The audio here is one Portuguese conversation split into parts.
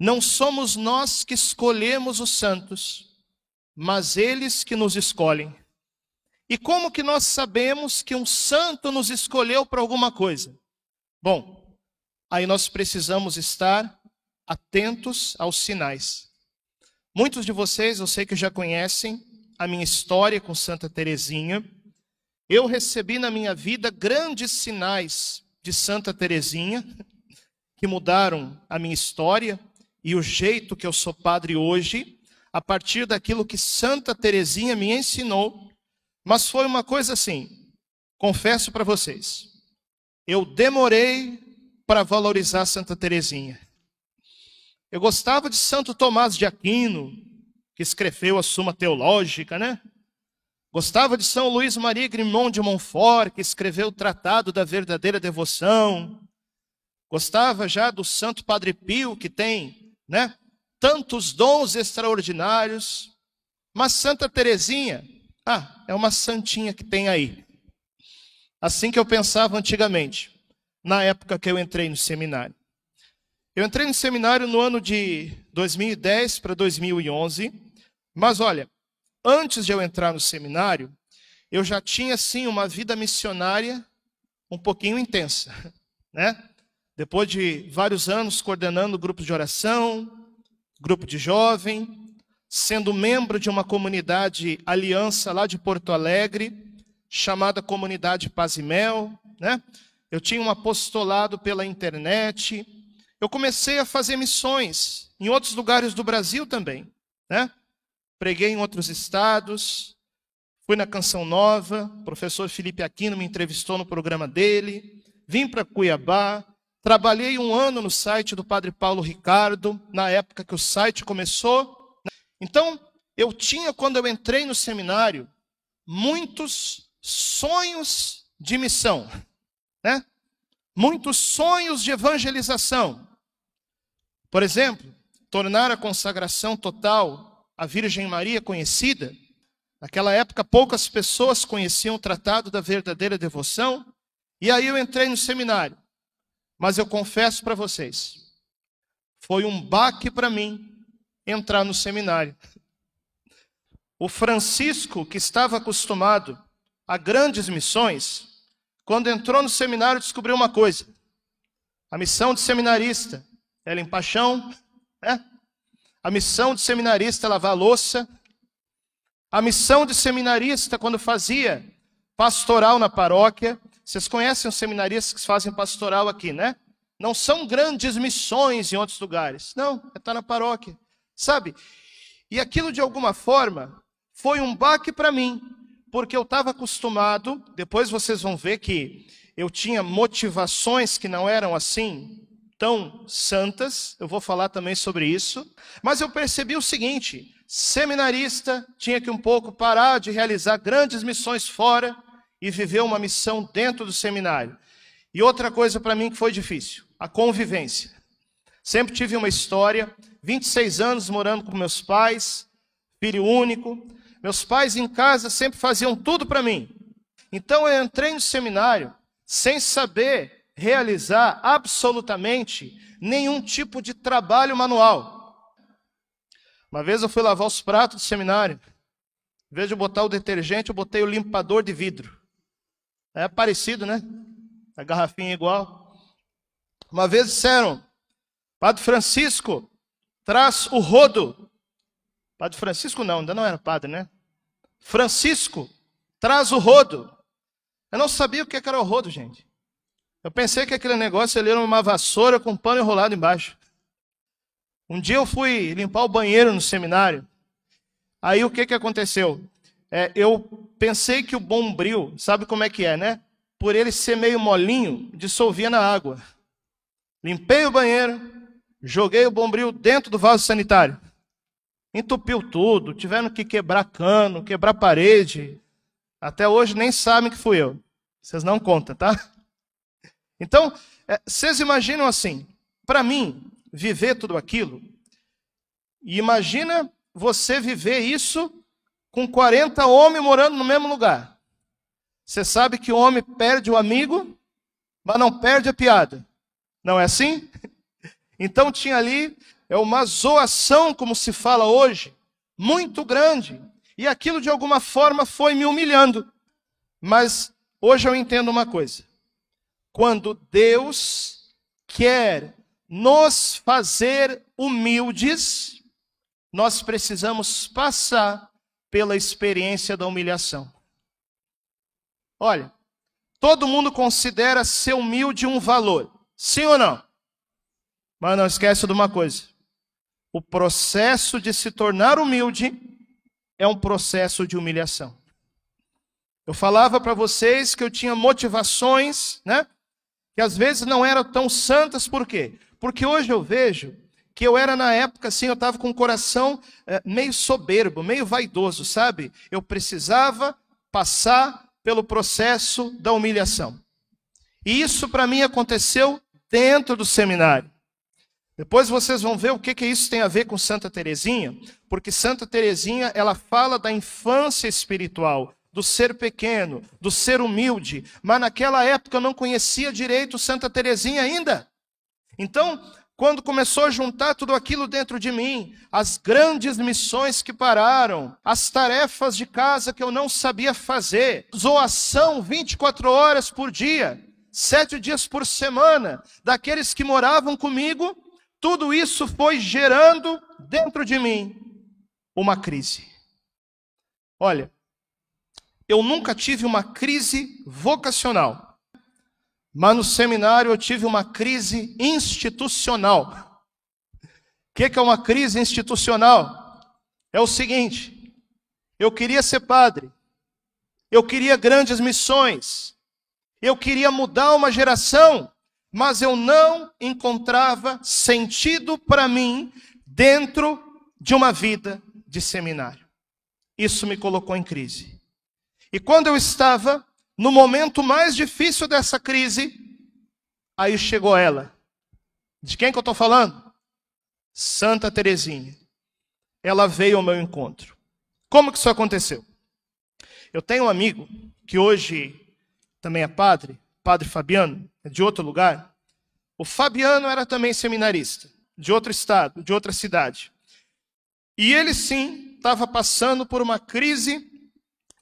Não somos nós que escolhemos os santos, mas eles que nos escolhem. E como que nós sabemos que um santo nos escolheu para alguma coisa? Bom, aí nós precisamos estar atentos aos sinais. Muitos de vocês, eu sei que já conhecem a minha história com Santa Teresinha. Eu recebi na minha vida grandes sinais de Santa Teresinha que mudaram a minha história e o jeito que eu sou padre hoje, a partir daquilo que Santa Teresinha me ensinou. Mas foi uma coisa assim, confesso para vocês, eu demorei para valorizar Santa Teresinha. Eu gostava de Santo Tomás de Aquino, que escreveu a Suma Teológica, né? Gostava de São Luís Maria Grimond de Montfort, que escreveu o Tratado da Verdadeira Devoção. Gostava já do Santo Padre Pio, que tem, né, tantos dons extraordinários. Mas Santa Teresinha, ah, é uma santinha que tem aí. Assim que eu pensava antigamente, na época que eu entrei no seminário. Eu entrei no seminário no ano de 2010 para 2011, mas olha, antes de eu entrar no seminário, eu já tinha sim uma vida missionária um pouquinho intensa, né? Depois de vários anos coordenando grupos de oração, grupo de jovem, sendo membro de uma comunidade aliança lá de Porto Alegre, chamada Comunidade Paz e Mel, né? Eu tinha um apostolado pela internet, eu comecei a fazer missões em outros lugares do Brasil também, né? Preguei em outros estados, fui na Canção Nova, o professor Felipe Aquino me entrevistou no programa dele, vim para Cuiabá, trabalhei um ano no site do Padre Paulo Ricardo, na época que o site começou. Né? Então, eu tinha, quando eu entrei no seminário, muitos sonhos de missão, né? muitos sonhos de evangelização. Por exemplo, tornar a consagração total à Virgem Maria conhecida. Naquela época, poucas pessoas conheciam o tratado da verdadeira devoção. E aí eu entrei no seminário. Mas eu confesso para vocês, foi um baque para mim entrar no seminário. O Francisco, que estava acostumado a grandes missões, quando entrou no seminário, descobriu uma coisa: a missão de seminarista é limpar chão, né? A missão de seminarista é lavar louça. A missão de seminarista, quando fazia pastoral na paróquia, vocês conhecem os seminaristas que fazem pastoral aqui, né? Não são grandes missões em outros lugares. Não, é estar na paróquia. Sabe? E aquilo, de alguma forma, foi um baque para mim, porque eu estava acostumado, depois vocês vão ver que eu tinha motivações que não eram assim, tão santas, eu vou falar também sobre isso, mas eu percebi o seguinte: seminarista tinha que um pouco parar de realizar grandes missões fora e viver uma missão dentro do seminário. E outra coisa para mim que foi difícil, a convivência. Sempre tive uma história, 26 anos morando com meus pais, filho único. Meus pais em casa sempre faziam tudo para mim. Então eu entrei no seminário sem saber realizar absolutamente nenhum tipo de trabalho manual. Uma vez eu fui lavar os pratos do seminário. Em vez de botar o detergente, eu botei o limpador de vidro. É parecido, né? A garrafinha é igual. Uma vez disseram, Padre Francisco, traz o rodo. Padre Francisco não, ainda não era padre, né? Francisco, traz o rodo. Eu não sabia o que era o rodo, gente. Eu pensei que aquele negócio ali era uma vassoura com pano enrolado embaixo. Um dia eu fui limpar o banheiro no seminário. Aí o que, que aconteceu? É, eu pensei que o bombril, sabe como é que é, né? Por ele ser meio molinho, dissolvia na água. Limpei o banheiro, joguei o bombril dentro do vaso sanitário. Entupiu tudo, tiveram que quebrar cano, quebrar parede. Até hoje nem sabem que fui eu. Vocês não contam, tá? Então, é, vocês imaginam assim, para mim, viver tudo aquilo, imagina você viver isso com 40 homens morando no mesmo lugar. Você sabe que o homem perde o amigo, mas não perde a piada. Não é assim? Então tinha ali é uma zoação, como se fala hoje, muito grande. E aquilo de alguma forma foi me humilhando. Mas hoje eu entendo uma coisa: quando Deus quer nos fazer humildes, nós precisamos passar pela experiência da humilhação. Olha, todo mundo considera ser humilde um valor, sim ou não? Mas não esquece de uma coisa: o processo de se tornar humilde é um processo de humilhação. Eu falava para vocês que eu tinha motivações, né? Que às vezes não eram tão santas, por quê? Porque hoje eu vejo que eu era na época assim, eu estava com o coração é, meio soberbo, meio vaidoso, sabe? Eu precisava passar pelo processo da humilhação. E isso para mim aconteceu dentro do seminário. Depois vocês vão ver o que, que isso tem a ver com Santa Teresinha, porque Santa Teresinha ela fala da infância espiritual, do ser pequeno, do ser humilde, mas naquela época eu não conhecia direito Santa Teresinha ainda. Então, quando começou a juntar tudo aquilo dentro de mim, as grandes missões que pararam, as tarefas de casa que eu não sabia fazer, zoação 24 horas por dia, sete dias por semana, daqueles que moravam comigo tudo isso foi gerando dentro de mim uma crise. Olha, eu nunca tive uma crise vocacional, mas no seminário eu tive uma crise institucional. O que, é uma crise institucional? É o seguinte: eu queria ser padre, eu queria grandes missões, eu queria mudar uma geração, mas eu não encontrava sentido para mim dentro de uma vida de seminário. Isso me colocou em crise. E quando eu estava no momento mais difícil dessa crise, aí chegou ela. De quem que eu estou falando? Santa Teresinha. Ela veio ao meu encontro. Como que isso aconteceu? Eu tenho um amigo que hoje também é padre, Padre Fabiano, é de outro lugar. O Fabiano era também seminarista, de outro estado, de outra cidade. E ele sim estava passando por uma crise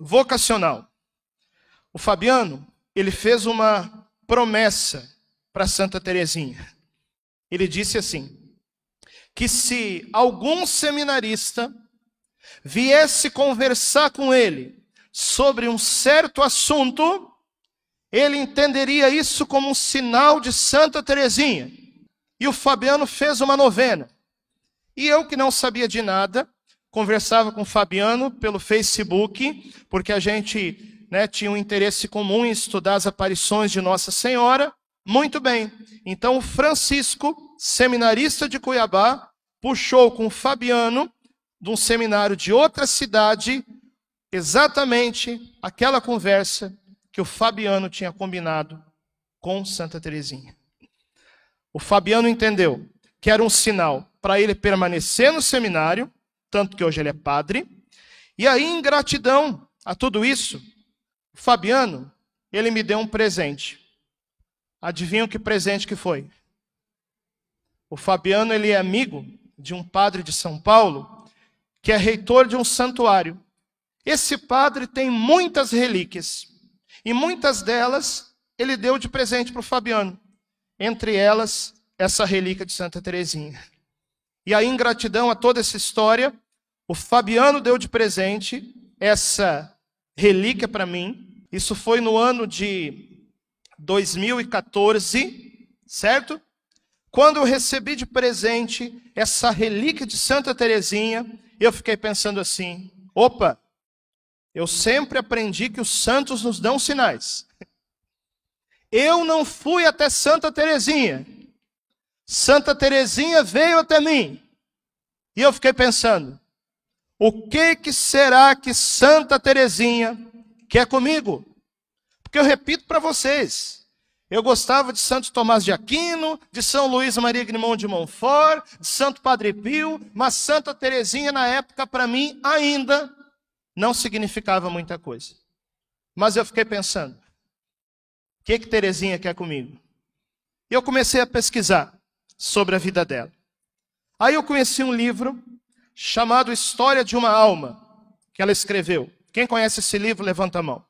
vocacional. O Fabiano, ele fez uma promessa para Santa Teresinha. Ele disse assim: que se algum seminarista viesse conversar com ele sobre um certo assunto, ele entenderia isso como um sinal de Santa Teresinha. E o Fabiano fez uma novena. E eu, que não sabia de nada, conversava com o Fabiano pelo Facebook, porque a gente né, tinha um interesse comum em estudar as aparições de Nossa Senhora. Muito bem. Então, o Francisco, seminarista de Cuiabá, puxou com o Fabiano, de um seminário de outra cidade, exatamente aquela conversa que o Fabiano tinha combinado com Santa Teresinha. O Fabiano entendeu que era um sinal para ele permanecer no seminário, tanto que hoje ele é padre. E aí, em gratidão a tudo isso, Fabiano, ele me deu um presente. Adivinha que presente que foi? O Fabiano, ele é amigo de um padre de São Paulo, que é reitor de um santuário. Esse padre tem muitas relíquias. E muitas delas ele deu de presente para o Fabiano. Entre elas, essa relíquia de Santa Teresinha. E aí, em gratidão a toda essa história, o Fabiano deu de presente essa relíquia para mim. Isso foi no ano de 2014, certo? Quando eu recebi de presente essa relíquia de Santa Teresinha, eu fiquei pensando assim: opa, eu sempre aprendi que os santos nos dão sinais. Eu não fui até Santa Teresinha. Santa Teresinha veio até mim. E eu fiquei pensando: o que que será que Santa Teresinha quer comigo? Porque eu repito para vocês, eu gostava de Santo Tomás de Aquino, de São Luís Maria Grimond de Montfort, de Santo Padre Pio, mas Santa Teresinha na época para mim ainda não significava muita coisa. Mas eu fiquei pensando, o que que Terezinha quer comigo? E eu comecei a pesquisar sobre a vida dela. Aí eu conheci um livro chamado História de uma Alma, que ela escreveu. Quem conhece esse livro, levanta a mão.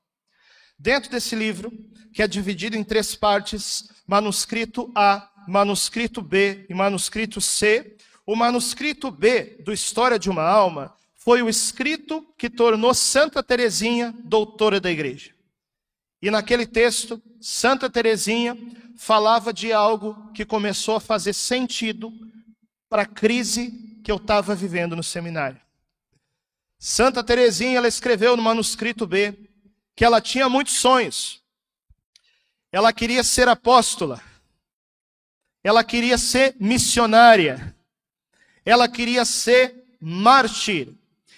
Dentro desse livro, que é dividido em três partes, manuscrito A, manuscrito B e manuscrito C, o manuscrito B do História de uma Alma foi o escrito que tornou Santa Teresinha doutora da igreja. E naquele texto, Santa Teresinha falava de algo que começou a fazer sentido para a crise que eu estava vivendo no seminário. Santa Teresinha, ela escreveu no manuscrito B que ela tinha muitos sonhos. Ela queria ser apóstola. Ela queria ser missionária. Ela queria ser mártir.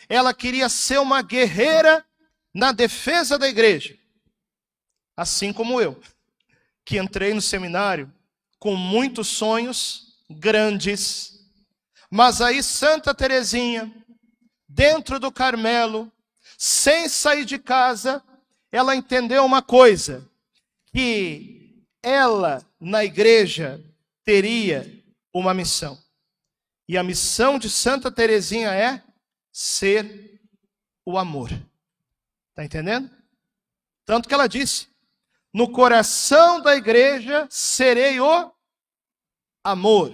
Ela queria ser uma guerreira na defesa da igreja. Assim como eu, que entrei no seminário com muitos sonhos grandes. Mas aí Santa Teresinha, dentro do Carmelo, sem sair de casa, ela entendeu uma coisa: que ela na igreja teria uma missão. E a missão de Santa Teresinha é ser o amor. Está entendendo? Tanto que ela disse: no coração da igreja serei o amor.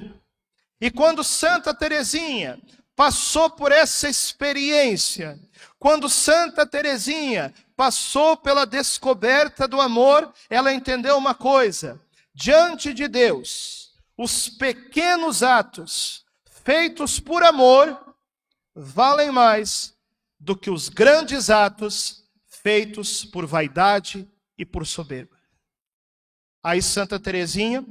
E quando Santa Teresinha passou por essa experiência, quando Santa Teresinha passou pela descoberta do amor, ela entendeu uma coisa: diante de Deus, os pequenos atos feitos por amor valem mais do que os grandes atos feitos por vaidade e por soberba. Aí Santa Teresinha,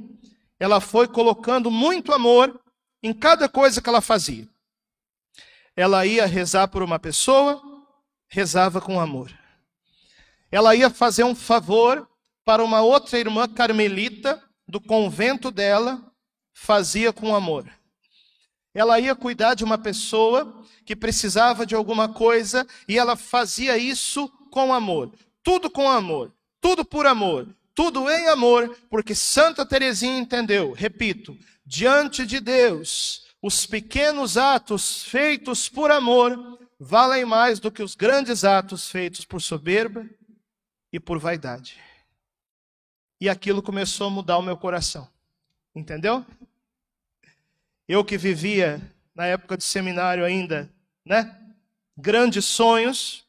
ela foi colocando muito amor em cada coisa que ela fazia. Ela ia rezar por uma pessoa, rezava com amor. Ela ia fazer um favor para uma outra irmã carmelita do convento dela, fazia com amor. Ela ia cuidar de uma pessoa que precisava de alguma coisa e ela fazia isso com amor. Tudo com amor, tudo por amor, tudo em amor, porque Santa Teresinha entendeu, repito, diante de Deus, os pequenos atos feitos por amor valem mais do que os grandes atos feitos por soberba e por vaidade. E aquilo começou a mudar o meu coração. Entendeu? Eu que vivia na época de seminário ainda, né? Grandes sonhos,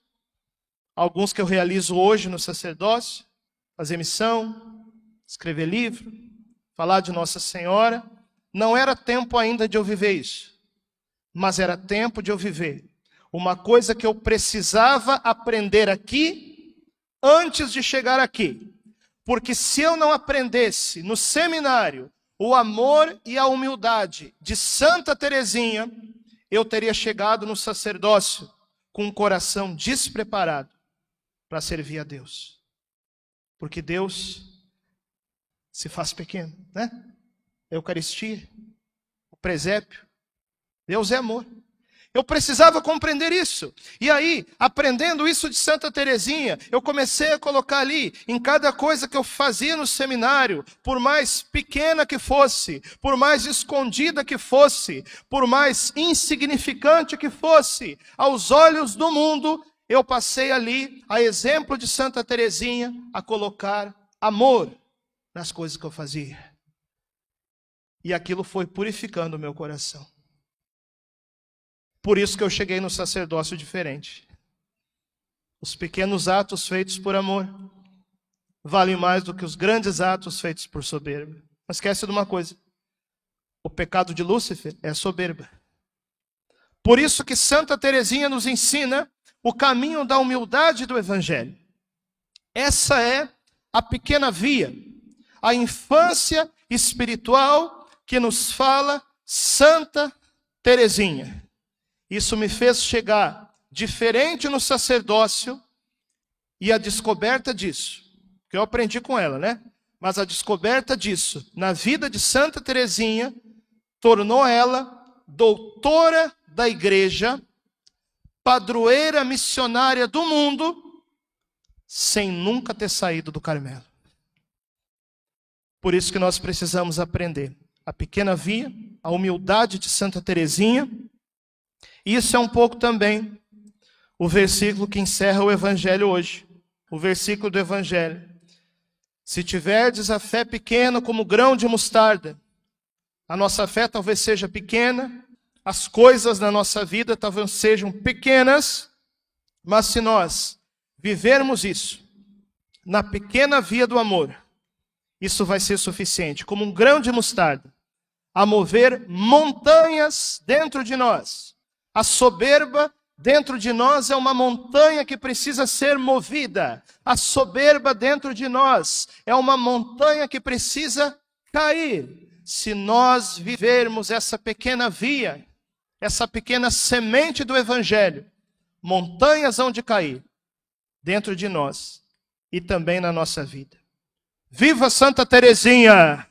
alguns que eu realizo hoje no sacerdócio, fazer missão, escrever livro, falar de Nossa Senhora. Não era tempo ainda de eu viver isso, mas era tempo de eu viver uma coisa que eu precisava aprender aqui antes de chegar aqui. Porque se eu não aprendesse no seminário o amor e a humildade de Santa Teresinha, eu teria chegado no sacerdócio com um coração despreparado para servir a Deus. Porque Deus se faz pequeno, né? A Eucaristia, o presépio. Deus é amor. Eu precisava compreender isso. E aí, aprendendo isso de Santa Teresinha, eu comecei a colocar ali, em cada coisa que eu fazia no seminário, por mais pequena que fosse, por mais escondida que fosse, por mais insignificante que fosse, aos olhos do mundo, eu passei ali, a exemplo de Santa Teresinha, a colocar amor nas coisas que eu fazia. E aquilo foi purificando o meu coração. Por isso que eu cheguei no sacerdócio diferente. Os pequenos atos feitos por amor valem mais do que os grandes atos feitos por soberba. Não esquece de uma coisa: o pecado de Lúcifer é soberba. Por isso que Santa Teresinha nos ensina o caminho da humildade do evangelho. Essa é a pequena via, a infância espiritual que nos fala Santa Teresinha. Isso me fez chegar diferente no sacerdócio e a descoberta disso, que eu aprendi com ela, né? Mas a descoberta disso na vida de Santa Teresinha tornou ela doutora da igreja, padroeira missionária do mundo, sem nunca ter saído do Carmelo. Por isso que nós precisamos aprender a pequena via, a humildade de Santa Teresinha. Isso é um pouco também o versículo que encerra o evangelho hoje. O versículo do evangelho. Se tiverdes a fé pequena como grão de mostarda, a nossa fé talvez seja pequena, as coisas na nossa vida talvez sejam pequenas, mas se nós vivermos isso na pequena via do amor, isso vai ser suficiente, como um grão de mostarda, a mover montanhas dentro de nós. A soberba dentro de nós é uma montanha que precisa ser movida. A soberba dentro de nós é uma montanha que precisa cair. Se nós vivermos essa pequena via, essa pequena semente do Evangelho, montanhas hão de cair dentro de nós e também na nossa vida. Viva Santa Teresinha!